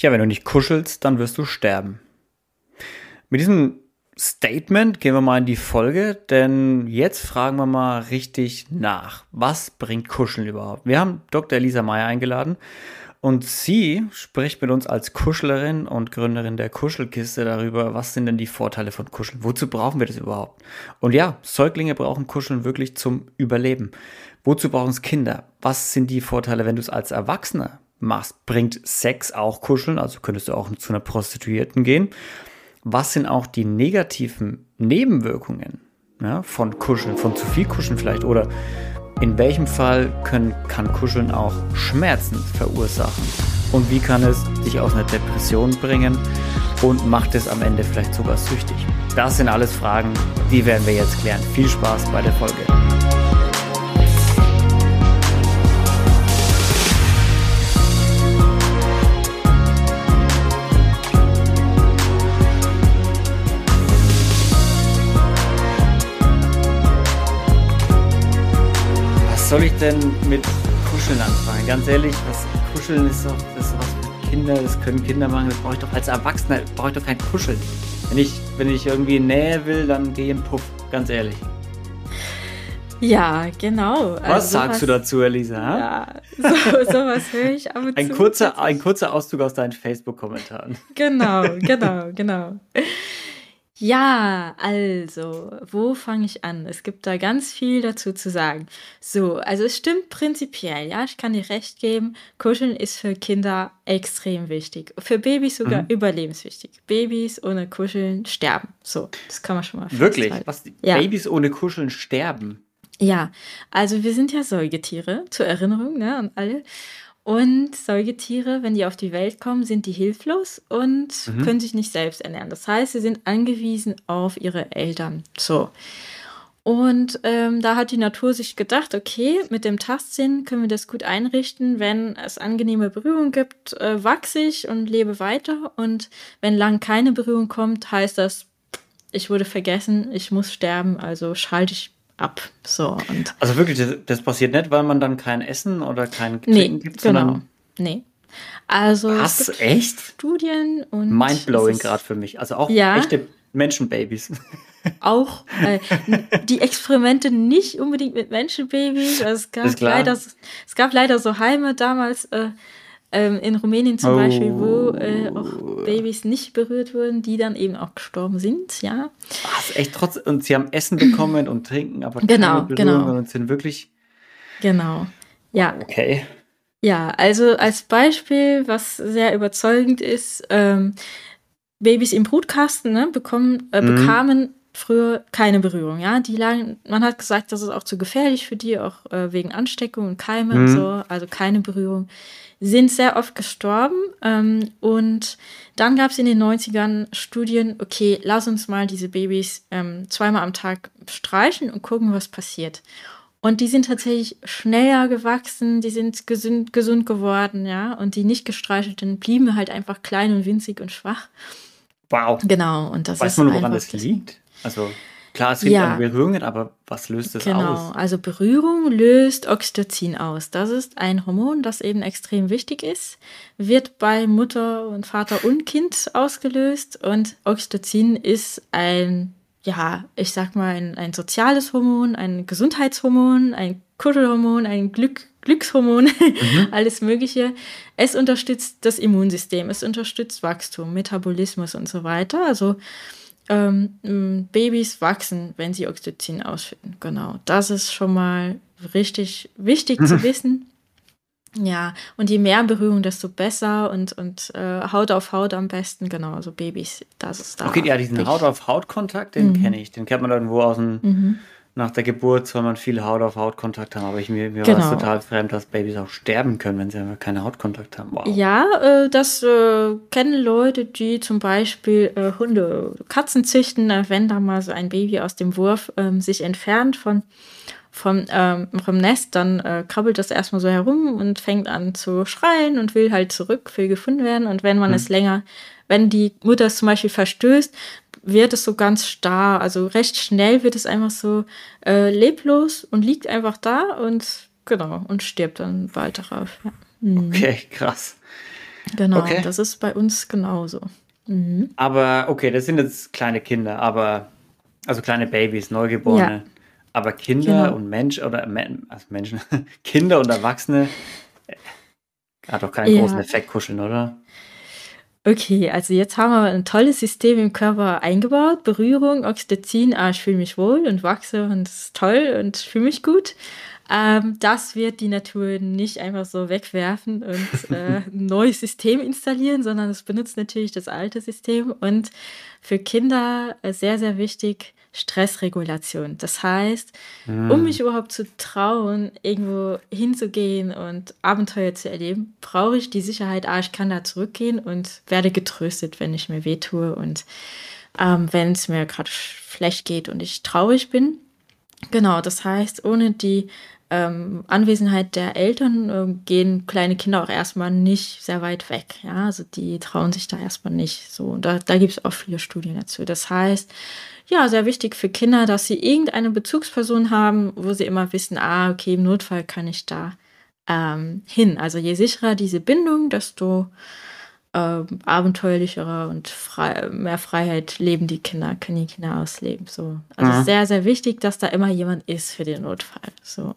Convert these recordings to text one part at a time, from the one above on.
Tja, wenn du nicht kuschelst, dann wirst du sterben. Mit diesem Statement gehen wir mal in die Folge, denn jetzt fragen wir mal richtig nach. Was bringt Kuscheln überhaupt? Wir haben Dr. Elisa Meyer eingeladen und sie spricht mit uns als Kuschlerin und Gründerin der Kuschelkiste darüber, was sind denn die Vorteile von Kuscheln? Wozu brauchen wir das überhaupt? Und ja, Säuglinge brauchen Kuscheln wirklich zum Überleben. Wozu brauchen es Kinder? Was sind die Vorteile, wenn du es als Erwachsener machst? Bringt Sex auch Kuscheln? Also könntest du auch zu einer Prostituierten gehen. Was sind auch die negativen Nebenwirkungen ja, von Kuscheln, von zu viel Kuscheln vielleicht? Oder in welchem Fall können, kann Kuscheln auch Schmerzen verursachen? Und wie kann es dich aus einer Depression bringen und macht es am Ende vielleicht sogar süchtig? Das sind alles Fragen, die werden wir jetzt klären. Viel Spaß bei der Folge. Soll ich denn mit Kuscheln anfangen? Ganz ehrlich, was Kuscheln ist doch das ist was für Kinder, das können Kinder machen, das brauche ich doch als Erwachsener, brauche ich doch kein Kuscheln. Wenn ich, wenn ich irgendwie Nähe will, dann gehe ich in Puff, ganz ehrlich. Ja, genau. Was also sagst sowas, du dazu, Elisa? Ja, so, sowas höre ich ab und ein zu. Kurzer, ein kurzer Auszug aus deinen Facebook-Kommentaren. Genau, genau, genau. Ja, also, wo fange ich an? Es gibt da ganz viel dazu zu sagen. So, also es stimmt prinzipiell, ja, ich kann dir recht geben, Kuscheln ist für Kinder extrem wichtig. Für Babys sogar mhm. überlebenswichtig. Babys ohne Kuscheln sterben. So, das kann man schon mal Wirklich? Was, ja. Babys ohne Kuscheln sterben? Ja, also wir sind ja Säugetiere, zur Erinnerung, ne, an alle. Und Säugetiere, wenn die auf die Welt kommen, sind die hilflos und mhm. können sich nicht selbst ernähren. Das heißt, sie sind angewiesen auf ihre Eltern. So. Und ähm, da hat die Natur sich gedacht, okay, mit dem Tastsinn können wir das gut einrichten. Wenn es angenehme Berührung gibt, äh, wachse ich und lebe weiter. Und wenn lang keine Berührung kommt, heißt das, ich wurde vergessen, ich muss sterben, also schalte ich ab. So, und also wirklich, das, das, passiert nicht, weil man dann kein Essen oder kein Trinken nee, gibt, genau. sondern. Nee. Also Was? Echt? Studien und. Mindblowing gerade für mich. Also auch ja, echte Menschenbabys. Auch äh, die Experimente nicht unbedingt mit Menschenbabys. Es, gab leider, es gab leider so Heime damals, äh, ähm, in Rumänien zum oh. Beispiel, wo äh, auch Babys nicht berührt wurden, die dann eben auch gestorben sind, ja. Was, echt trotz, und sie haben Essen bekommen und trinken, aber genau, keine Berührung genau. und sind wirklich. Genau. Ja. Okay. Ja, also als Beispiel, was sehr überzeugend ist, ähm, Babys im Brutkasten ne, bekommen, äh, mhm. bekamen früher keine Berührung, ja. Die lagen, man hat gesagt, das ist auch zu gefährlich für die, auch äh, wegen Ansteckung und Keime mhm. und so, also keine Berührung sind sehr oft gestorben. Ähm, und dann gab es in den 90ern Studien, okay, lass uns mal diese Babys ähm, zweimal am Tag streichen und gucken, was passiert. Und die sind tatsächlich schneller gewachsen, die sind gesund, gesund geworden, ja. Und die nicht gestreichelten blieben halt einfach klein und winzig und schwach. Wow. Genau. Und das Weiß ist man, woran das liegt? Also Klar, es gibt ja. Berührungen, aber was löst es genau. aus? Genau, also Berührung löst Oxytocin aus. Das ist ein Hormon, das eben extrem wichtig ist, wird bei Mutter und Vater und Kind ausgelöst und Oxytocin ist ein, ja, ich sag mal, ein, ein soziales Hormon, ein Gesundheitshormon, ein Kuschelhormon, ein Glück, Glückshormon, mhm. alles Mögliche. Es unterstützt das Immunsystem, es unterstützt Wachstum, Metabolismus und so weiter. Also ähm, Babys wachsen, wenn sie Oxytocin ausschütten. Genau, das ist schon mal richtig wichtig zu wissen. Ja, und je mehr Berührung, desto besser und, und äh, Haut auf Haut am besten, genau, also Babys, das ist da. Okay, ja, diesen Haut-auf-Haut-Kontakt, den mhm. kenne ich, den kennt man irgendwo aus dem, mhm nach der Geburt soll man viel Haut auf Haut Kontakt haben, aber ich, mir, mir genau. war es total fremd, dass Babys auch sterben können, wenn sie einfach keine Hautkontakt haben. Wow. Ja, äh, das äh, kennen Leute, die zum Beispiel äh, Hunde, Katzen züchten, äh, wenn da mal so ein Baby aus dem Wurf ähm, sich entfernt von vom, ähm, vom Nest, dann äh, krabbelt das erstmal so herum und fängt an zu schreien und will halt zurück, will gefunden werden. Und wenn man hm. es länger, wenn die Mutter es zum Beispiel verstößt, wird es so ganz starr. Also recht schnell wird es einfach so äh, leblos und liegt einfach da und genau und stirbt dann bald darauf. Ja. Mhm. Okay, krass. Genau, okay. das ist bei uns genauso. Mhm. Aber okay, das sind jetzt kleine Kinder, aber also kleine Babys, Neugeborene. Ja. Aber Kinder genau. und Mensch oder also Menschen, Kinder und Erwachsene äh, hat doch keinen ja. großen Effekt kuscheln, oder? Okay, also jetzt haben wir ein tolles System im Körper eingebaut. Berührung, Oxytocin, ah, ich fühle mich wohl und wachse und es ist toll und fühle mich gut. Ähm, das wird die Natur nicht einfach so wegwerfen und äh, ein neues System installieren, sondern es benutzt natürlich das alte System. Und für Kinder äh, sehr, sehr wichtig, Stressregulation. Das heißt, mhm. um mich überhaupt zu trauen, irgendwo hinzugehen und Abenteuer zu erleben, brauche ich die Sicherheit, ah, ich kann da zurückgehen und werde getröstet, wenn ich mir wehtue und ähm, wenn es mir gerade schlecht geht und ich traurig bin. Genau, das heißt, ohne die ähm, Anwesenheit der Eltern äh, gehen kleine Kinder auch erstmal nicht sehr weit weg. Ja, also die trauen sich da erstmal nicht so. Und da, da gibt es auch viele Studien dazu. Das heißt, ja, sehr wichtig für Kinder, dass sie irgendeine Bezugsperson haben, wo sie immer wissen, ah, okay, im Notfall kann ich da ähm, hin. Also je sicherer diese Bindung, desto äh, abenteuerlicherer und frei, mehr Freiheit leben die Kinder, können die Kinder ausleben. So. Also ja. sehr, sehr wichtig, dass da immer jemand ist für den Notfall. So.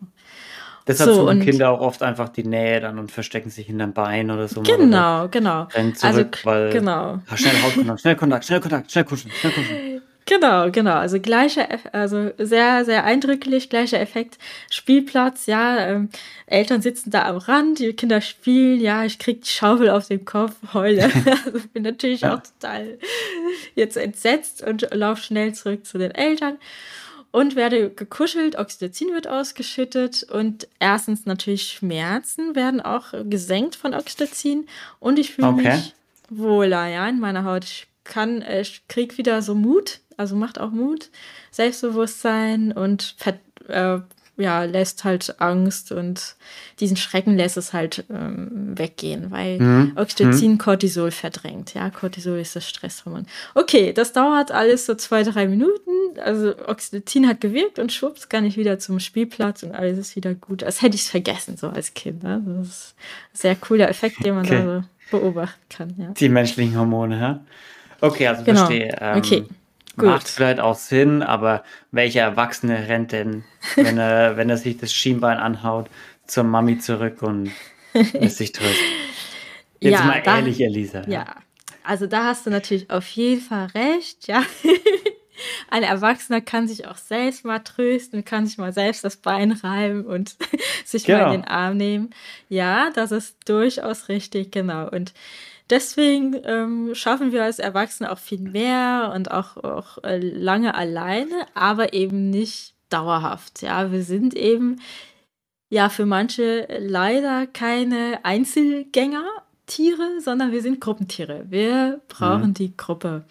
Deshalb so, suchen Kinder auch oft einfach die Nähe dann und verstecken sich hinterm Bein oder so. Genau, oder genau. Rennen zurück, also, weil, genau. Ah, schnell Hautkontakt, schnell Kontakt, schnell Kontakt, schnell kuscheln, schnell kuscheln. Genau, genau. Also gleicher, also sehr, sehr eindrücklich, gleicher Effekt. Spielplatz, ja, ähm, Eltern sitzen da am Rand, die Kinder spielen, ja, ich krieg die Schaufel auf den Kopf, heule. also bin natürlich ja. auch total jetzt entsetzt und laufe schnell zurück zu den Eltern und werde gekuschelt, Oxytocin wird ausgeschüttet und erstens natürlich Schmerzen werden auch gesenkt von Oxytocin und ich fühle okay. mich wohler, ja, in meiner Haut. Ich kann, ich krieg wieder so Mut, also macht auch Mut, Selbstbewusstsein und äh, ja, lässt halt Angst und diesen Schrecken lässt es halt ähm, weggehen, weil mhm. Oxytocin mhm. Cortisol verdrängt. Ja, Cortisol ist das Stresshormon. Okay, das dauert alles so zwei, drei Minuten. Also Oxytocin hat gewirkt und schwupps kann ich wieder zum Spielplatz und alles ist wieder gut. Als hätte ich es vergessen, so als Kind. Ne? Das ist ein sehr cooler Effekt, den man okay. da so beobachten kann. Ja. Die menschlichen Hormone, ja? Okay, also genau. verstehe. Ähm, okay. Gut. Macht vielleicht auch Sinn, aber welcher Erwachsene rennt denn, wenn er, wenn er sich das Schienbein anhaut, zur Mami zurück und lässt sich trösten? Jetzt ja, mal da, ehrlich, Elisa. Ja. ja, also da hast du natürlich auf jeden Fall recht, ja. Ein Erwachsener kann sich auch selbst mal trösten, kann sich mal selbst das Bein reiben und sich genau. mal in den Arm nehmen. Ja, das ist durchaus richtig, genau. Und deswegen ähm, schaffen wir als Erwachsene auch viel mehr und auch, auch äh, lange alleine, aber eben nicht dauerhaft. Ja, wir sind eben ja für manche leider keine Einzelgänger-Tiere, sondern wir sind Gruppentiere. Wir brauchen mhm. die Gruppe.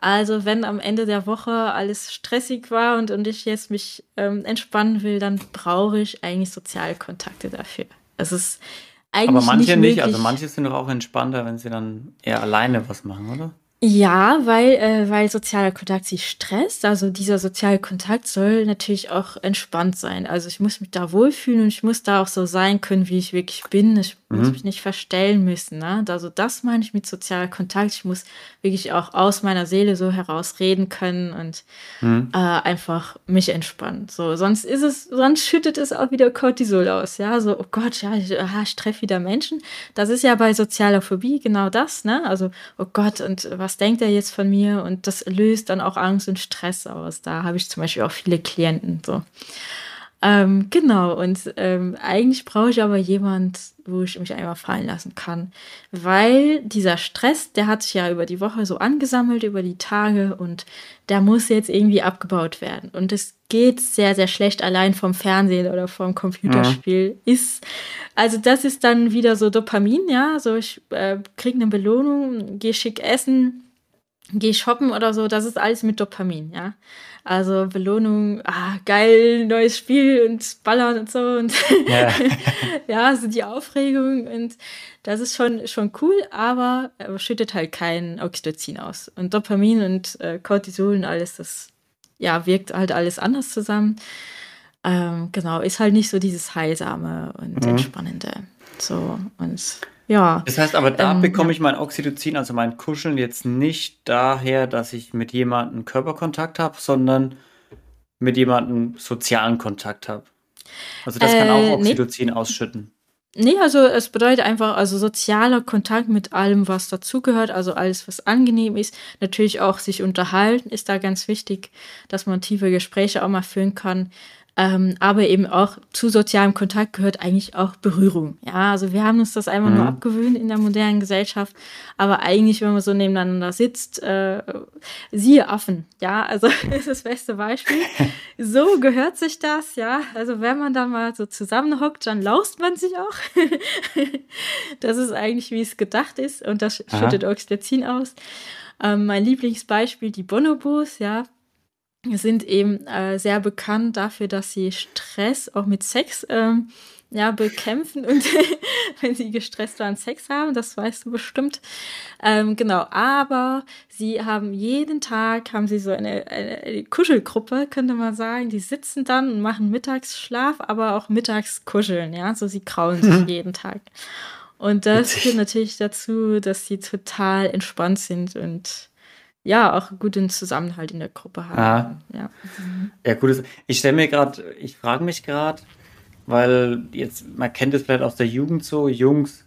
Also wenn am Ende der Woche alles stressig war und, und ich jetzt mich ähm, entspannen will, dann brauche ich eigentlich Sozialkontakte dafür. Es ist eigentlich Aber manche nicht, nicht, also manche sind doch auch entspannter, wenn sie dann eher alleine was machen, oder? Ja, weil, äh, weil sozialer Kontakt sie stresst. Also dieser soziale Kontakt soll natürlich auch entspannt sein. Also ich muss mich da wohlfühlen und ich muss da auch so sein können, wie ich wirklich bin. Ich mhm. muss mich nicht verstellen müssen. Ne? Also das meine ich mit sozialer Kontakt. Ich muss wirklich auch aus meiner Seele so heraus reden können und mhm. äh, einfach mich entspannen. So, sonst ist es, sonst schüttet es auch wieder Cortisol aus. Ja, so, oh Gott, ja, ich, aha, ich treffe wieder Menschen. Das ist ja bei sozialer Phobie genau das, ne? Also, oh Gott, und was was denkt er jetzt von mir? Und das löst dann auch Angst und Stress aus. Da habe ich zum Beispiel auch viele Klienten so. Ähm, genau, und ähm, eigentlich brauche ich aber jemand, wo ich mich einmal fallen lassen kann. Weil dieser Stress, der hat sich ja über die Woche so angesammelt, über die Tage und der muss jetzt irgendwie abgebaut werden. Und es geht sehr, sehr schlecht allein vom Fernsehen oder vom Computerspiel. Ja. Ist, also das ist dann wieder so Dopamin, ja. So ich äh, kriege eine Belohnung, gehe schick essen, gehe shoppen oder so, das ist alles mit Dopamin, ja. Also Belohnung, ah, geil, neues Spiel und Ballern und so und ja, ja so die Aufregung und das ist schon, schon cool, aber er schüttet halt kein Oxytocin aus. Und Dopamin und äh, Cortisol und alles, das ja, wirkt halt alles anders zusammen. Ähm, genau, ist halt nicht so dieses heilsame und mhm. entspannende. So und ja. Das heißt aber, da Ähm, bekomme ich mein Oxytocin, also mein Kuscheln, jetzt nicht daher, dass ich mit jemandem Körperkontakt habe, sondern mit jemandem sozialen Kontakt habe. Also das kann Äh, auch nee. Oxytocin ausschütten. Nee, also es bedeutet einfach, also sozialer Kontakt mit allem, was dazugehört, also alles, was angenehm ist. Natürlich auch sich unterhalten ist da ganz wichtig, dass man tiefe Gespräche auch mal führen kann. Ähm, aber eben auch zu sozialem Kontakt gehört eigentlich auch Berührung. Ja, also wir haben uns das einfach nur Mhm. abgewöhnt in der modernen Gesellschaft. Aber eigentlich, wenn man so nebeneinander sitzt, äh, siehe Affen. Ja, also das ist das beste Beispiel. So gehört sich das, ja. Also wenn man dann mal so zusammenhockt, dann laust man sich auch. das ist eigentlich, wie es gedacht ist. Und das Aha. schüttet Oxytocin aus. Ähm, mein Lieblingsbeispiel, die Bonobos, ja, sind eben äh, sehr bekannt dafür, dass sie Stress auch mit Sex ähm, ja, bekämpfen und wenn sie gestresst waren, Sex haben, das weißt du bestimmt. Ähm, genau, aber sie haben jeden Tag, haben sie so eine, eine, Kuschelgruppe, könnte man sagen, die sitzen dann und machen Mittagsschlaf, aber auch mittags kuscheln, ja, so sie kraulen sich jeden Tag. Und das führt natürlich dazu, dass sie total entspannt sind und ja, auch guten Zusammenhalt in der Gruppe haben. Ah. Ja. Ja, gut. Ich stelle mir gerade, ich frage mich gerade, weil jetzt, man kennt es vielleicht aus der Jugend so, Jungs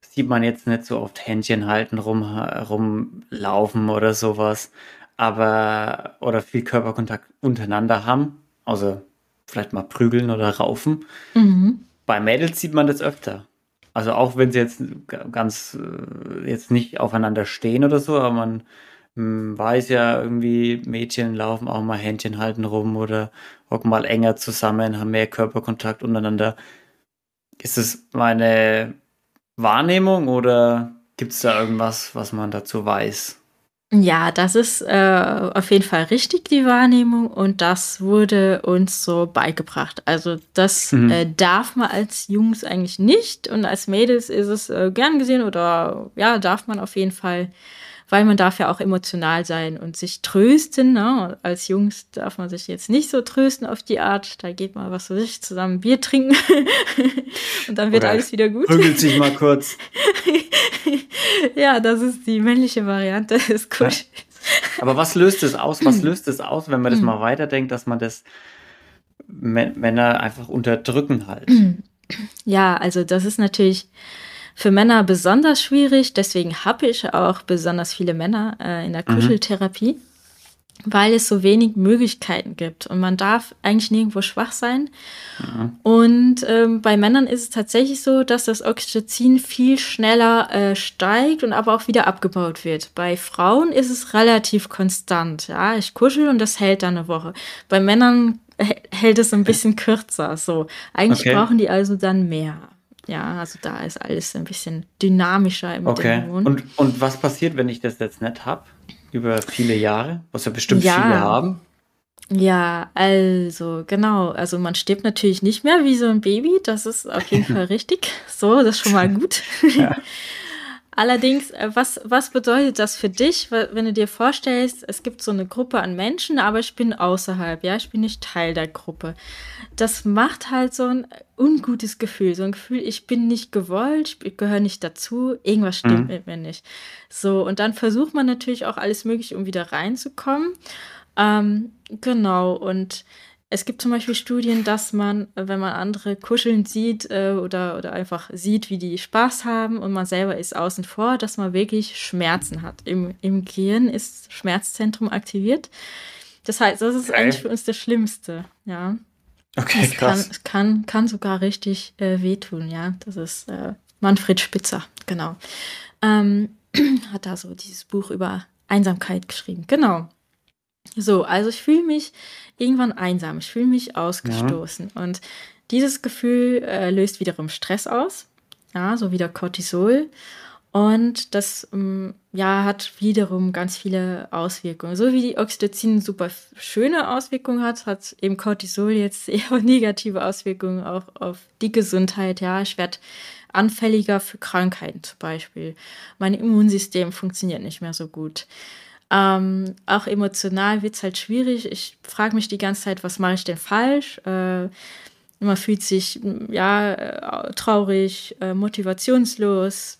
sieht man jetzt nicht so oft Händchen halten, rum, rumlaufen oder sowas, aber, oder viel Körperkontakt untereinander haben, also vielleicht mal prügeln oder raufen. Mhm. Bei Mädels sieht man das öfter. Also auch wenn sie jetzt ganz äh, jetzt nicht aufeinander stehen oder so, aber man weiß ja irgendwie, Mädchen laufen auch mal Händchen halten rum oder hocken mal enger zusammen, haben mehr Körperkontakt untereinander. Ist es meine Wahrnehmung oder gibt es da irgendwas, was man dazu weiß? Ja, das ist äh, auf jeden Fall richtig, die Wahrnehmung. Und das wurde uns so beigebracht. Also das Mhm. äh, darf man als Jungs eigentlich nicht. Und als Mädels ist es äh, gern gesehen oder ja, darf man auf jeden Fall, weil man darf ja auch emotional sein und sich trösten. Ne? Als Jungs darf man sich jetzt nicht so trösten auf die Art. Da geht mal was für sich zusammen Bier trinken und dann wird Oder alles wieder gut. Prügelt sich mal kurz. ja, das ist die männliche Variante des Kuschels. Aber was löst es aus? Was löst es aus, wenn man das Mhm. mal weiterdenkt, dass man das Mä- Männer einfach unterdrücken halt? Ja, also das ist natürlich für Männer besonders schwierig. Deswegen habe ich auch besonders viele Männer äh, in der Mhm. Kuscheltherapie, weil es so wenig Möglichkeiten gibt. Und man darf eigentlich nirgendwo schwach sein. Mhm. Und ähm, bei Männern ist es tatsächlich so, dass das Oxytocin viel schneller äh, steigt und aber auch wieder abgebaut wird. Bei Frauen ist es relativ konstant. Ja, ich kuschel und das hält dann eine Woche. Bei Männern hä- hält es ein bisschen kürzer. So, eigentlich Okay. brauchen die also dann mehr. Ja, also da ist alles ein bisschen dynamischer mit Okay. Hormonen. Und, und was passiert, wenn ich das jetzt nicht habe? Über viele Jahre? Was ja bestimmt Ja. viele haben. Ja, also genau. Also man stirbt natürlich nicht mehr wie so ein Baby. Das ist auf jeden Fall richtig. So, das ist schon mal gut. Ja. Allerdings, äh, was, was bedeutet das für dich, wenn du dir vorstellst, es gibt so eine Gruppe an Menschen, aber ich bin außerhalb, ja, ich bin nicht Teil der Gruppe. Das macht halt so ein ungutes Gefühl, so ein Gefühl, ich bin nicht gewollt, ich gehöre nicht dazu, irgendwas stimmt Mhm. mit mir nicht. So, und dann versucht man natürlich auch alles Mögliche, um wieder reinzukommen. Ähm, genau, und es gibt zum Beispiel Studien, dass man, wenn man andere kuscheln sieht äh, oder, oder einfach sieht, wie die Spaß haben und man selber ist außen vor, dass man wirklich Schmerzen hat. Im, im Gehirn ist Schmerzzentrum aktiviert. Das heißt, das ist Okay. eigentlich für uns das Schlimmste, ja. Okay, Es kann, krass. es kann, kann sogar richtig äh, wehtun, ja. Das ist äh, Manfred Spitzer, genau. Ähm, hat da so dieses Buch über Einsamkeit geschrieben. Genau. So, also ich fühle mich irgendwann einsam, ich fühle mich ausgestoßen. Und dieses Gefühl äh, löst wiederum Stress aus, ja, so wieder Cortisol. Und das ähm, ja, hat wiederum ganz viele Auswirkungen. So wie die Oxytocin super schöne Auswirkungen hat, hat eben Cortisol jetzt eher negative Auswirkungen auch auf die Gesundheit. Ja, ich werde anfälliger für Krankheiten zum Beispiel. Mein Immunsystem funktioniert nicht mehr so gut. Ähm, auch emotional wird es halt schwierig. Ich frage mich die ganze Zeit, was mache ich denn falsch? Äh, man fühlt sich ja äh, traurig, äh, motivationslos,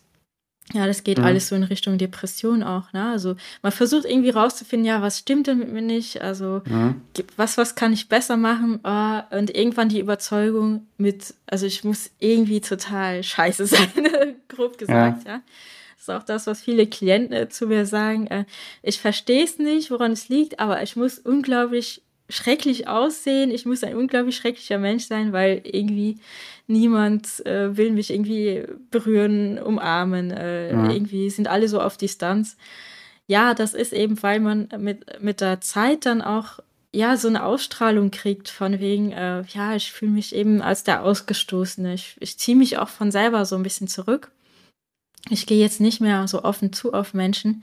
Ja, das geht mhm. alles so in Richtung Depression auch, ne? Also man versucht irgendwie rauszufinden, ja, was stimmt denn mit mir nicht? Also mhm. was, was kann ich besser machen? Oh, und irgendwann die Überzeugung mit, also ich muss irgendwie total scheiße sein, grob gesagt, ja. ja. Das ist auch das, was viele Klienten äh, zu mir sagen. Äh, ich verstehe es nicht, woran es liegt, aber ich muss unglaublich schrecklich aussehen. Ich muss ein unglaublich schrecklicher Mensch sein, weil irgendwie niemand äh, will mich irgendwie berühren, umarmen. Äh, mhm. Irgendwie sind alle so auf Distanz. Ja, das ist eben, weil man mit, mit der Zeit dann auch ja so eine Ausstrahlung kriegt von wegen, äh, ja, ich fühle mich eben als der Ausgestoßene. Ich, ich ziehe mich auch von selber so ein bisschen zurück. Ich gehe jetzt nicht mehr so offen zu auf Menschen.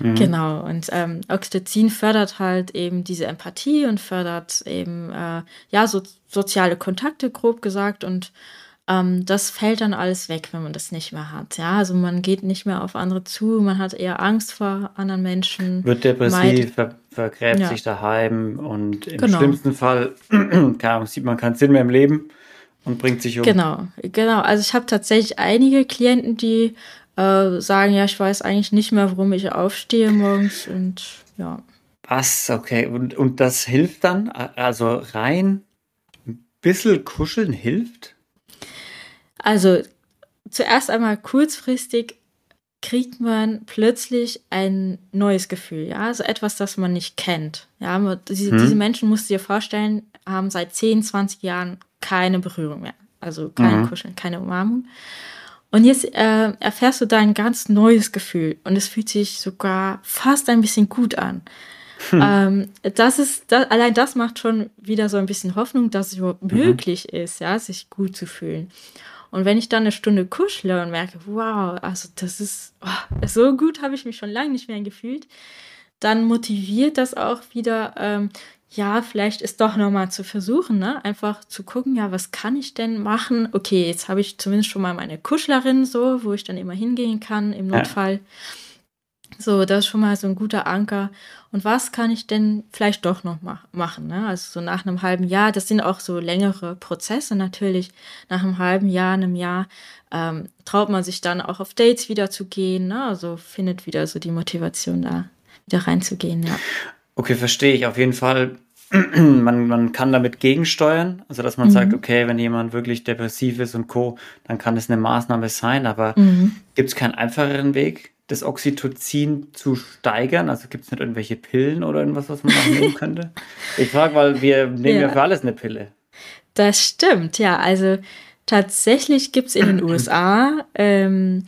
Mhm. Genau, und ähm, Oxytocin fördert halt eben diese Empathie und fördert eben, äh, ja, so soziale Kontakte, grob gesagt, und ähm, das fällt dann alles weg, wenn man das nicht mehr hat. Ja, also man geht nicht mehr auf andere zu, man hat eher Angst vor anderen Menschen. Wird depressiv, ver vergräbt ja. sich daheim und im genau. schlimmsten Fall, keine Ahnung, sieht man keinen Sinn mehr im Leben und bringt sich um. Genau, genau. Also ich habe tatsächlich einige Klienten, die äh, sagen, ja, ich weiß eigentlich nicht mehr, warum ich aufstehe morgens und ja. Was? Okay. Und, und das hilft dann? Also rein ein bisschen kuscheln hilft? Also zuerst einmal kurzfristig kriegt man plötzlich ein neues Gefühl, ja, also etwas, das man nicht kennt. Ja, diese, hm. diese Menschen, musst du dir vorstellen, haben seit 10, 20 Jahren keine Berührung mehr. Also kein mhm. Kuscheln, keine Umarmung. Und jetzt äh, erfährst du da ein ganz neues Gefühl und es fühlt sich sogar fast ein bisschen gut an. Hm. Ähm, das ist, das, allein das macht schon wieder so ein bisschen Hoffnung, dass es überhaupt mhm. möglich ist, ja, sich gut zu fühlen. Und wenn ich dann eine Stunde kuschle und merke, wow, also das ist oh, so gut, habe ich mich schon lange nicht mehr gefühlt, dann motiviert das auch wieder, ähm, ja, vielleicht ist doch nochmal zu versuchen, ne? Einfach zu gucken, ja, was kann ich denn machen? Okay, jetzt habe ich zumindest schon mal meine Kuschlerin so, wo ich dann immer hingehen kann im Notfall. Ja. So, das ist schon mal so ein guter Anker. Und was kann ich denn vielleicht doch noch ma machen? Ne? Also so nach einem halben Jahr, das sind auch so längere Prozesse natürlich. Nach einem halben Jahr, einem Jahr ähm, traut man sich dann auch auf Dates wieder zu gehen. Ne? Also findet wieder so die Motivation da, wieder reinzugehen, ja. Okay, verstehe ich auf jeden Fall. man, man kann damit gegensteuern, also dass man mhm. sagt, okay, wenn jemand wirklich depressiv ist und co., dann kann es eine Maßnahme sein, aber mhm. gibt es keinen einfacheren Weg, das Oxytocin zu steigern? Also gibt es nicht irgendwelche Pillen oder irgendwas, was man nehmen könnte? Ich frage, weil wir nehmen ja. ja für alles eine Pille. Das stimmt, ja. Also tatsächlich gibt es in den USA, ähm,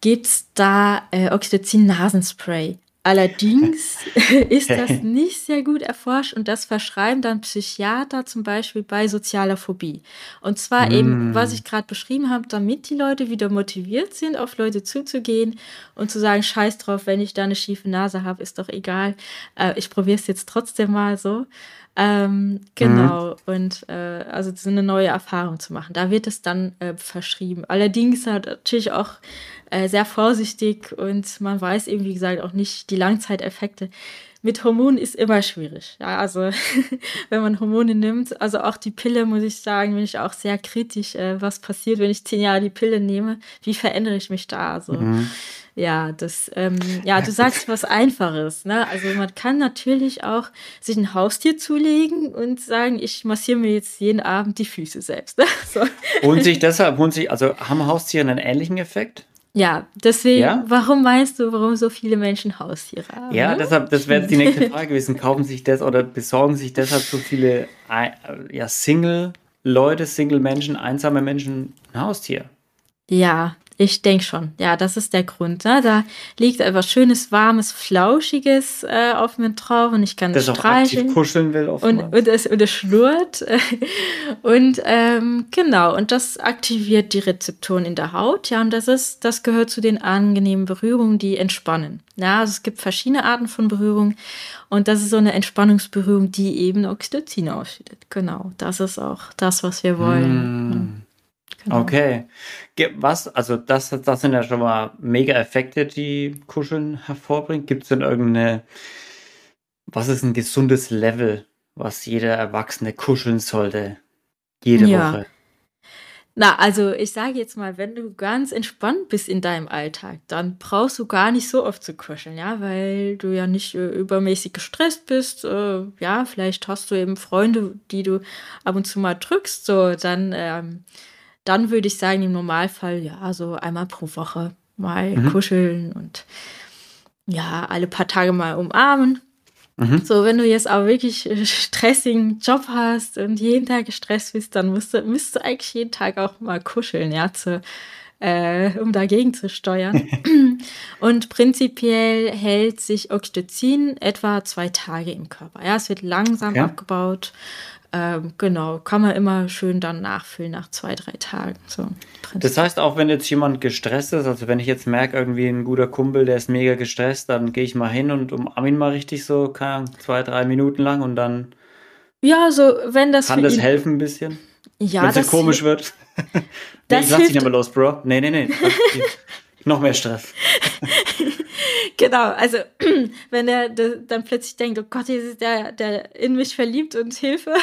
gibt es da äh, Oxytocin-Nasenspray. Allerdings ist das nicht sehr gut erforscht und das verschreiben dann Psychiater zum Beispiel bei sozialer Phobie. Und zwar mm. eben, was ich gerade beschrieben habe, damit die Leute wieder motiviert sind, auf Leute zuzugehen und zu sagen, scheiß drauf, wenn ich da eine schiefe Nase habe, ist doch egal. Äh, ich probiere es jetzt trotzdem mal so. Ähm, genau, mhm. und äh, also so eine neue Erfahrung zu machen. Da wird es dann äh, verschrieben. Allerdings hat natürlich auch äh, sehr vorsichtig und man weiß eben, wie gesagt, auch nicht die Langzeiteffekte. Mit Hormonen ist immer schwierig. Ja, also wenn man Hormone nimmt, also auch die Pille, muss ich sagen, bin ich auch sehr kritisch, äh, was passiert, wenn ich zehn Jahre die Pille nehme. Wie verändere ich mich da? Also mhm. Ja, das, ähm, ja, du sagst was Einfaches, ne? Also man kann natürlich auch sich ein Haustier zulegen und sagen, ich massiere mir jetzt jeden Abend die Füße selbst. Ne? so. Und sich deshalb, und sich, also haben Haustiere einen ähnlichen Effekt? Ja, deswegen, ja? warum meinst du, warum so viele Menschen Haustiere haben? Ja, deshalb, das wäre jetzt die nächste Frage gewesen. Kaufen sich das oder besorgen sich deshalb so viele ja, Single-Leute, Single-Menschen, einsame Menschen ein Haustier? Ja, ich denke schon. Ja, das ist der Grund. Ne? Da liegt etwas schönes, warmes, flauschiges äh, auf mir drauf und ich kann das streicheln. Auch kuscheln will und, und, es, und es schnurrt. und ähm, genau, und das aktiviert die Rezeptoren in der Haut. Ja, und das ist, das gehört zu den angenehmen Berührungen, die entspannen. Ja, also es gibt verschiedene Arten von Berührung und das ist so eine Entspannungsberührung, die eben Oxytocin ausschüttet. Genau, das ist auch das, was wir wollen. Mm. Genau. Okay. Was, also das, das sind ja schon mal mega Effekte, die Kuscheln hervorbringt. Gibt es denn irgendeine, was ist ein gesundes Level, was jeder Erwachsene kuscheln sollte? Jede ja. Woche? Na, also ich sage jetzt mal, wenn du ganz entspannt bist in deinem Alltag, dann brauchst du gar nicht so oft zu kuscheln, ja, weil du ja nicht äh, übermäßig gestresst bist. Äh, ja, vielleicht hast du eben Freunde, die du ab und zu mal drückst, so dann, ähm, dann würde ich sagen, im Normalfall, ja, so einmal pro Woche mal mhm. kuscheln und ja, alle paar Tage mal umarmen. Mhm. So, wenn du jetzt aber wirklich stressigen Job hast und jeden Tag gestresst bist, dann musst du, müsst du eigentlich jeden Tag auch mal kuscheln, ja, zu, äh, um dagegen zu steuern. und prinzipiell hält sich Oxytocin etwa zwei Tage im Körper. Ja, es wird langsam okay. abgebaut ähm, genau, kann man immer schön dann nachfüllen nach zwei, drei Tagen. So, das heißt, auch wenn jetzt jemand gestresst ist, also wenn ich jetzt merke, irgendwie ein guter Kumpel, der ist mega gestresst, dann gehe ich mal hin und umarme ihn mal richtig so, keine zwei, drei Minuten lang und dann. Ja, so, wenn das. Kann das helfen ein bisschen? Ja, Wenn es komisch wird. nee, das ich lass dich nicht mehr los, Bro. Nee, nee, nee. Noch mehr Stress. genau, also wenn er dann plötzlich denkt, oh Gott, jetzt ist der, der in mich verliebt und Hilfe,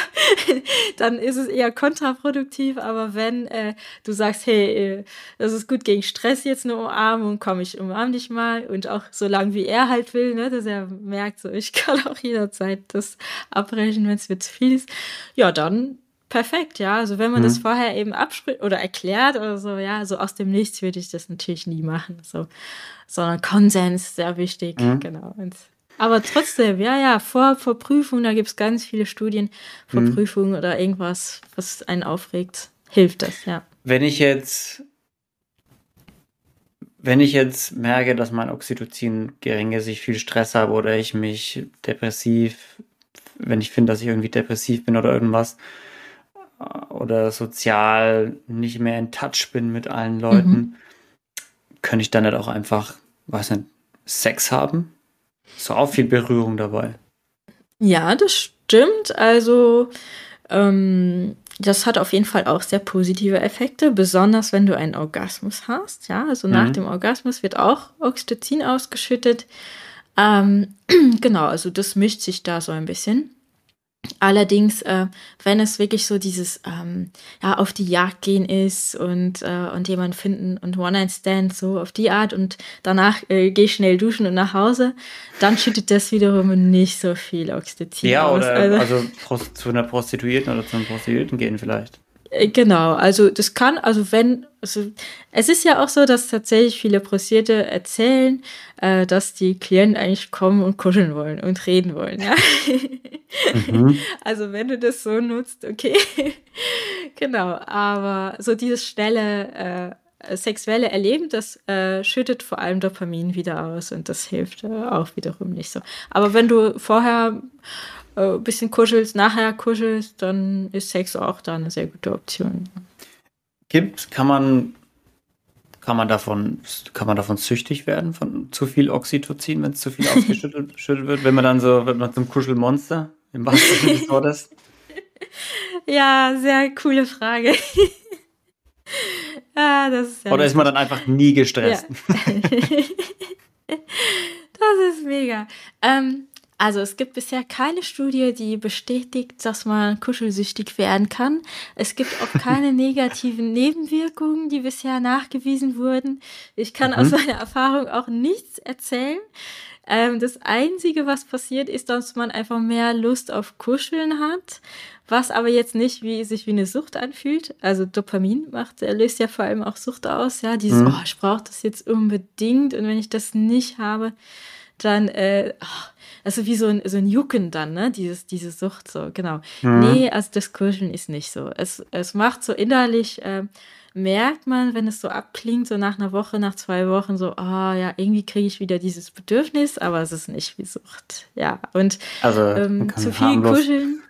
dann ist es eher kontraproduktiv. Aber wenn äh, du sagst, hey, äh, das ist gut gegen Stress jetzt eine Umarmung, komm, ich umarm dich mal und auch so lange wie er halt will, ne, dass er merkt, so ich kann auch jederzeit das abbrechen, wenn es mir zu viel ist, ja, dann perfekt, ja. Also wenn man mhm. das vorher eben abspricht oder erklärt oder so, ja, so aus dem Nichts würde ich das natürlich nie machen. So, sondern Konsens, sehr wichtig, mhm. genau. Und, aber trotzdem, ja, ja, vor, vor Prüfung, da gibt es ganz viele Studien vor mhm. Prüfung oder irgendwas, was einen aufregt, hilft das, ja. Wenn ich jetzt wenn ich jetzt merke, dass mein Oxytocin gering ist, ich viel Stress habe oder ich mich depressiv, wenn ich finde, dass ich irgendwie depressiv bin oder irgendwas, oder sozial nicht mehr in Touch bin mit allen Leuten, mhm. könnte ich dann nicht auch einfach, weiß nicht, Sex haben? Ist auch viel Berührung dabei. Ja, das stimmt. Also, ähm, das hat auf jeden Fall auch sehr positive Effekte, besonders wenn du einen Orgasmus hast. Ja, also mhm. nach dem Orgasmus wird auch Oxytocin ausgeschüttet. Ähm, genau, also das mischt sich da so ein bisschen. Allerdings, äh, wenn es wirklich so dieses ähm, ja, auf die Jagd gehen ist und, äh, und jemanden finden und One-Night-Stand so auf die Art und danach äh, gehe ich schnell duschen und nach Hause, dann schüttet das wiederum nicht so viel Oxytocin ja, aus. Ja, oder also, also zu einer Prostituierten oder zu einem Prostituierten gehen vielleicht. Äh, genau, also das kann, also wenn, also es ist ja auch so, dass tatsächlich viele Prostituierte erzählen, äh, dass die Klienten eigentlich kommen und kuscheln wollen und reden wollen, ja. Mhm. Also wenn du das so nutzt, okay. genau, aber so dieses schnelle äh, sexuelle Erleben, das äh, schüttet vor allem Dopamin wieder aus und das hilft äh, auch wiederum nicht so. Aber wenn du vorher ein äh, bisschen kuschelst, nachher kuschelst, dann ist Sex auch da eine sehr gute Option. Gibt, kann man, kann man davon, kann man davon süchtig werden, von zu viel Oxytocin, wenn es zu viel ausgeschüttet wird, wenn man dann so, wird man zum Kuschelmonster im wahrsten Sinne des Wortes? Ja, sehr coole Frage. ah, das ist ja Oder ist man dann einfach nie gestresst? Ja. das ist mega. Ähm, also es gibt bisher keine Studie, die bestätigt, dass man kuschelsüchtig werden kann. Es gibt auch keine negativen Nebenwirkungen, die bisher nachgewiesen wurden. Ich kann mhm. aus meiner Erfahrung auch nichts erzählen. Ähm, das Einzige, was passiert, ist, dass man einfach mehr Lust auf Kuscheln hat, was aber jetzt nicht wie sich wie eine Sucht anfühlt. Also Dopamin macht, er löst ja vor allem auch Sucht aus. Ja, dieses, mhm. oh, ich brauche das jetzt unbedingt und wenn ich das nicht habe, dann äh, oh, also wie so ein, so ein Jucken dann, ne? Dieses, diese Sucht so, genau. Mhm. Nee, also das Kuscheln ist nicht so. Es, es macht so innerlich, äh, merkt man, wenn es so abklingt, so nach einer Woche, nach zwei Wochen, so, ah oh, ja, irgendwie kriege ich wieder dieses Bedürfnis, aber es ist nicht wie Sucht. Ja, und also, ähm, zu viel harmlos. kuscheln.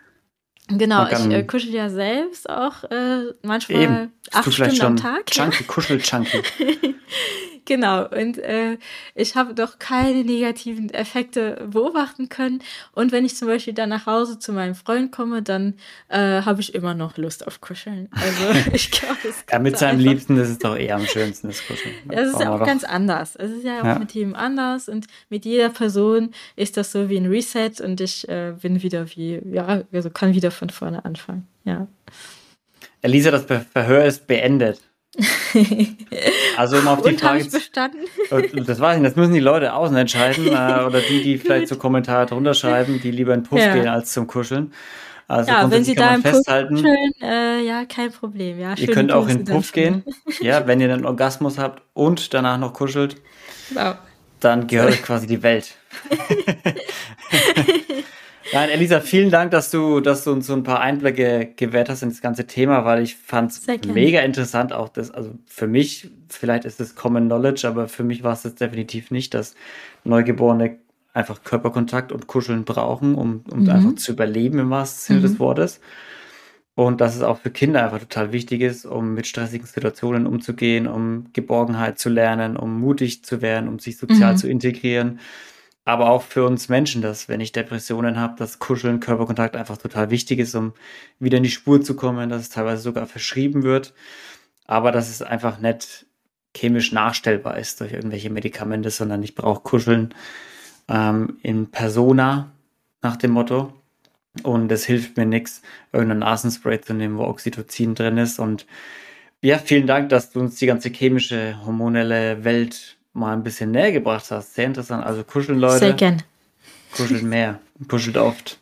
Genau, ich äh, kuschel ja selbst auch äh, manchmal Eben. acht Stunden am Tag. Chunky, ja. Kuschel-Chunky. Genau, und äh, ich habe doch keine negativen Effekte beobachten können. Und wenn ich zum Beispiel dann nach Hause zu meinem Freund komme, dann äh, habe ich immer noch Lust auf Kuscheln. Also ich glaube, es Ja, mit seinem Liebsten ist es doch eher am schönsten, das Kuscheln. Das ist ja auch ganz anders. Es ist ja auch ja. mit jedem anders und mit jeder Person ist das so wie ein Reset und ich äh, bin wieder wie, ja, also kann wieder von vorne anfangen. Ja. Elisa, das Verhör ist beendet. also um auf die Und Frage. ich bestanden? Das weiß ich nicht, das müssen die Leute außen entscheiden äh, oder die, die vielleicht so Kommentare drunter schreiben, die lieber in den Puff Ja. gehen als zum Kuscheln. Also Ja, wenn Sie da im Puff festhalten, kuscheln, äh, ja, kein Problem. Ja, ihr könnt auch in Puff gehen. Ja, wenn ihr einen Orgasmus habt und danach noch kuschelt, Wow. dann gehört euch quasi die Welt. Nein, Elisa, vielen Dank, dass du, dass du uns so ein paar Einblicke gewährt hast in das ganze Thema, weil ich fand es mega interessant. Auch das, also für mich, vielleicht ist es Common Knowledge, aber für mich war es jetzt definitiv nicht, dass Neugeborene einfach Körperkontakt und Kuscheln brauchen, um, um Mhm. einfach zu überleben im wahrsten Sinne Mhm. des Wortes. Und dass es auch für Kinder einfach total wichtig ist, um mit stressigen Situationen umzugehen, um Geborgenheit zu lernen, um mutig zu werden, um sich sozial Mhm. zu integrieren. Aber auch für uns Menschen, dass wenn ich Depressionen habe, dass Kuscheln, Körperkontakt einfach total wichtig ist, um wieder in die Spur zu kommen, dass es teilweise sogar verschrieben wird. Aber dass es einfach nicht chemisch nachstellbar ist durch irgendwelche Medikamente, sondern ich brauche Kuscheln ähm, in Persona nach dem Motto. Und es hilft mir nichts, irgendein Nasenspray zu nehmen, wo Oxytocin drin ist. Und ja, vielen Dank, dass du uns die ganze chemische, hormonelle Welt mal ein bisschen näher gebracht hast. Sehr interessant. Also kuscheln, Leute. Sehr gern. Kuschelt mehr. Kuschelt oft.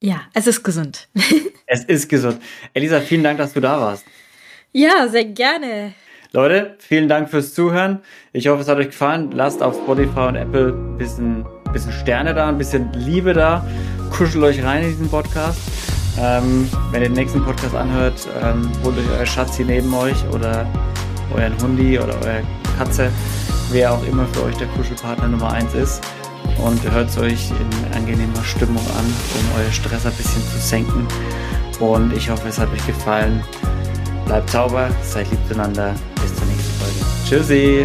Ja, es ist gesund. Es ist gesund. Elisa, vielen Dank, dass du da warst. Ja, sehr gerne. Leute, vielen Dank fürs Zuhören. Ich hoffe, es hat euch gefallen. Lasst auf Spotify und Apple ein bisschen, bisschen Sterne da, ein bisschen Liebe da. Kuschelt euch rein in diesen Podcast. Ähm, wenn ihr den nächsten Podcast anhört, ähm, holt euch euer Schatzi neben euch oder euren Hundi oder eure Katze, wer auch immer für euch der Kuschelpartner Nummer 1 ist. Und hört es euch in angenehmer Stimmung an, um euer Stress ein bisschen zu senken. Und ich hoffe, es hat euch gefallen. Bleibt sauber, seid lieb zueinander. Bis zur nächsten Folge. Tschüssi.